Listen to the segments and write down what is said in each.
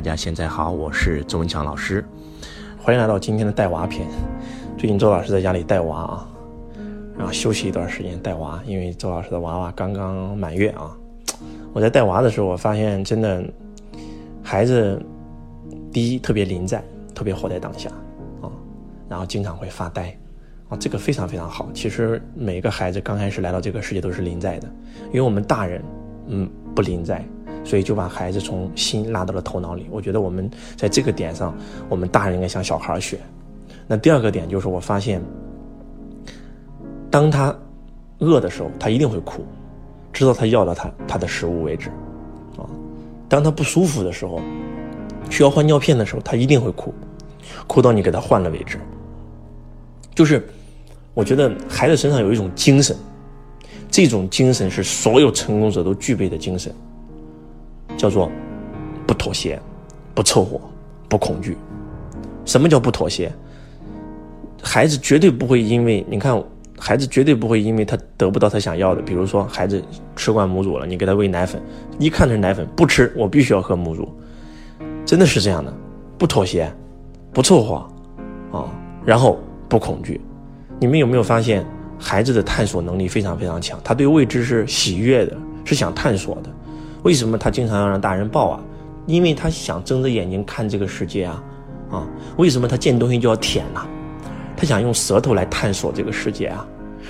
大家现在好，我是周文强老师，欢迎来到今天的带娃篇。最近周老师在家里带娃啊，然后休息一段时间带娃，因为周老师的娃娃刚刚满月啊。我在带娃的时候，我发现真的孩子第一特别临在，特别活在当下啊，然后经常会发呆啊，这个非常非常好。其实每个孩子刚开始来到这个世界都是临在的，因为我们大人嗯不临在。所以就把孩子从心拉到了头脑里。我觉得我们在这个点上，我们大人应该向小孩学。那第二个点就是，我发现，当他饿的时候，他一定会哭，直到他要到他他的食物为止。啊，当他不舒服的时候，需要换尿片的时候，他一定会哭，哭到你给他换了为止。就是，我觉得孩子身上有一种精神，这种精神是所有成功者都具备的精神。叫做不妥协、不凑合、不恐惧。什么叫不妥协？孩子绝对不会因为你看，孩子绝对不会因为他得不到他想要的，比如说孩子吃惯母乳了，你给他喂奶粉，一看是奶粉不吃，我必须要喝母乳，真的是这样的。不妥协，不凑合啊，然后不恐惧。你们有没有发现，孩子的探索能力非常非常强？他对未知是喜悦的，是想探索的。为什么他经常要让大人抱啊？因为他想睁着眼睛看这个世界啊，啊！为什么他见东西就要舔呢？他想用舌头来探索这个世界啊！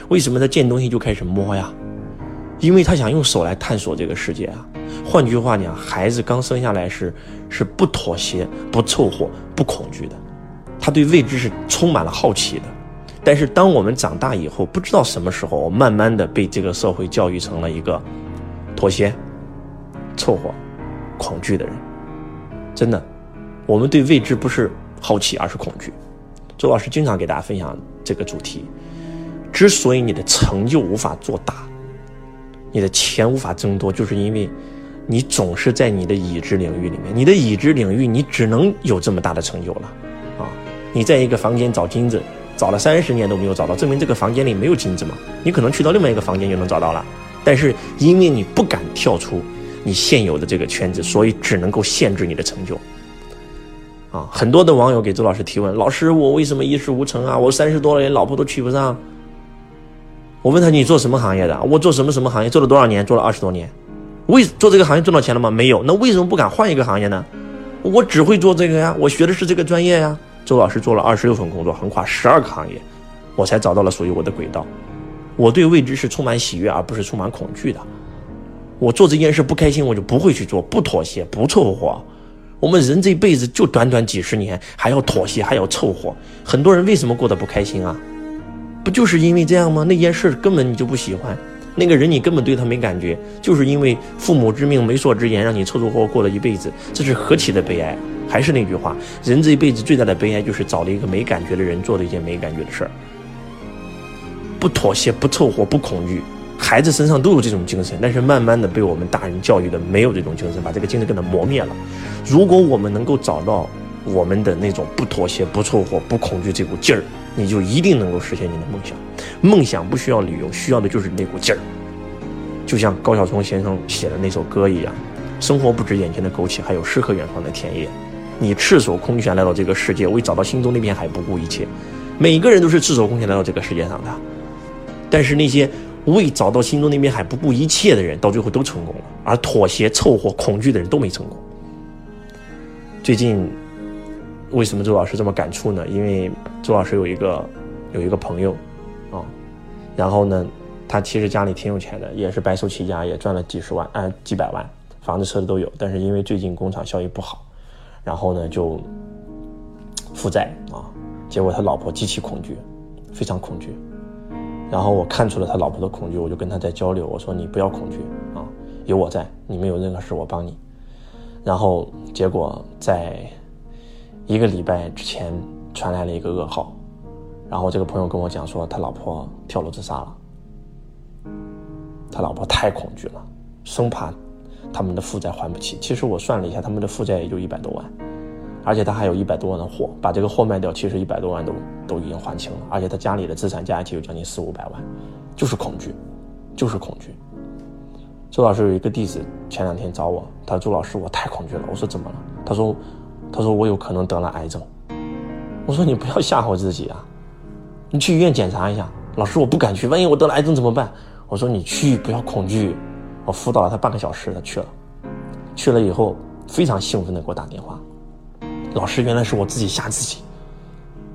为什么他见东西就开始摸呀？因为他想用手来探索这个世界啊！换句话讲，孩子刚生下来是是不妥协、不凑合、不恐惧的，他对未知是充满了好奇的。但是当我们长大以后，不知道什么时候，慢慢的被这个社会教育成了一个妥协。凑合、恐惧的人，真的，我们对未知不是好奇，而是恐惧。周老师经常给大家分享这个主题。之所以你的成就无法做大，你的钱无法增多，就是因为你总是在你的已知领域里面。你的已知领域，你只能有这么大的成就了啊！你在一个房间找金子，找了三十年都没有找到，证明这个房间里没有金子嘛？你可能去到另外一个房间就能找到了，但是因为你不敢跳出。你现有的这个圈子，所以只能够限制你的成就。啊，很多的网友给周老师提问：老师，我为什么一事无成啊？我三十多了，连老婆都娶不上。我问他：你做什么行业的？我做什么什么行业？做了多少年？做了二十多年。为做这个行业赚到钱了吗？没有。那为什么不敢换一个行业呢？我只会做这个呀，我学的是这个专业呀。周老师做了二十六份工作，横跨十二个行业，我才找到了属于我的轨道。我对未知是充满喜悦，而不是充满恐惧的。我做这件事不开心，我就不会去做，不妥协，不凑合。我们人这辈子就短短几十年，还要妥协，还要凑合。很多人为什么过得不开心啊？不就是因为这样吗？那件事根本你就不喜欢，那个人你根本对他没感觉，就是因为父母之命、媒妁之言，让你凑凑合合过了一辈子，这是何其的悲哀！还是那句话，人这一辈子最大的悲哀就是找了一个没感觉的人，做了一件没感觉的事儿。不妥协，不凑合，不恐惧。孩子身上都有这种精神，但是慢慢的被我们大人教育的没有这种精神，把这个精神给它磨灭了。如果我们能够找到我们的那种不妥协、不凑合、不恐惧这股劲儿，你就一定能够实现你的梦想。梦想不需要理由，需要的就是那股劲儿。就像高晓松先生写的那首歌一样：“生活不止眼前的苟且，还有诗和远方的田野。”你赤手空拳来到这个世界，为找到心中那片海不顾一切。每个人都是赤手空拳来到这个世界上的，但是那些。为找到心中那片海不顾一切的人，到最后都成功了；而妥协、凑合、恐惧的人都没成功。最近，为什么周老师这么感触呢？因为周老师有一个有一个朋友，啊，然后呢，他其实家里挺有钱的，也是白手起家，也赚了几十万，啊，几百万，房子、车子都有。但是因为最近工厂效益不好，然后呢就负债啊，结果他老婆极其恐惧，非常恐惧。然后我看出了他老婆的恐惧，我就跟他在交流。我说：“你不要恐惧啊，有我在，你没有任何事我帮你。”然后结果在一个礼拜之前传来了一个噩耗，然后这个朋友跟我讲说他老婆跳楼自杀了。他老婆太恐惧了，生怕他们的负债还不起。其实我算了一下，他们的负债也就一百多万。而且他还有一百多万的货，把这个货卖掉，其实一百多万都都已经还清了。而且他家里的资产加一起有将近四五百万，就是恐惧，就是恐惧。周老师有一个弟子前两天找我，他说：“周老师，我太恐惧了。”我说：“怎么了？”他说，他说我有可能得了癌症。我说你不要吓唬自己啊，你去医院检查一下。老师，我不敢去，万一我得了癌症怎么办？我说你去，不要恐惧。我辅导了他半个小时，他去了，去了以后非常兴奋的给我打电话。老师，原来是我自己吓自己，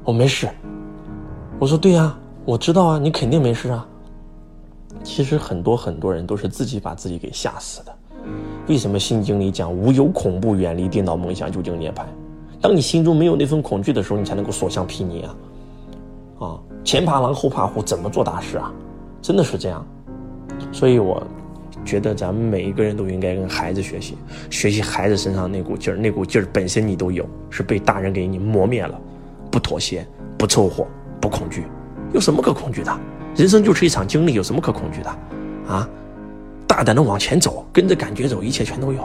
我没事。我说对呀，我知道啊，你肯定没事啊。其实很多很多人都是自己把自己给吓死的。为什么《心经》里讲无有恐怖，远离颠倒梦想，究竟涅槃？当你心中没有那份恐惧的时候，你才能够所向披靡啊！啊，前怕狼后怕虎，怎么做大事啊？真的是这样。所以我觉得咱们每一个人都应该跟孩子学习，学习孩子身上那股劲儿，那股劲儿本身你都有，是被大人给你磨灭了。不妥协，不凑合，不恐惧，有什么可恐惧的？人生就是一场经历，有什么可恐惧的？啊，大胆的往前走，跟着感觉走，一切全都有。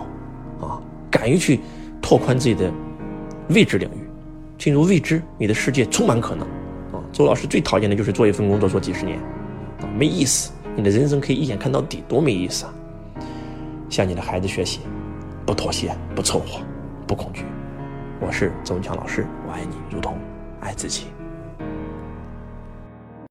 啊，敢于去拓宽自己的未知领域，进入未知，你的世界充满可能。啊，周老师最讨厌的就是做一份工作做几十年，啊，没意思。你的人生可以一眼看到底，多没意思啊！向你的孩子学习，不妥协，不凑合，不恐惧。我是周文强老师，我爱你如同爱自己。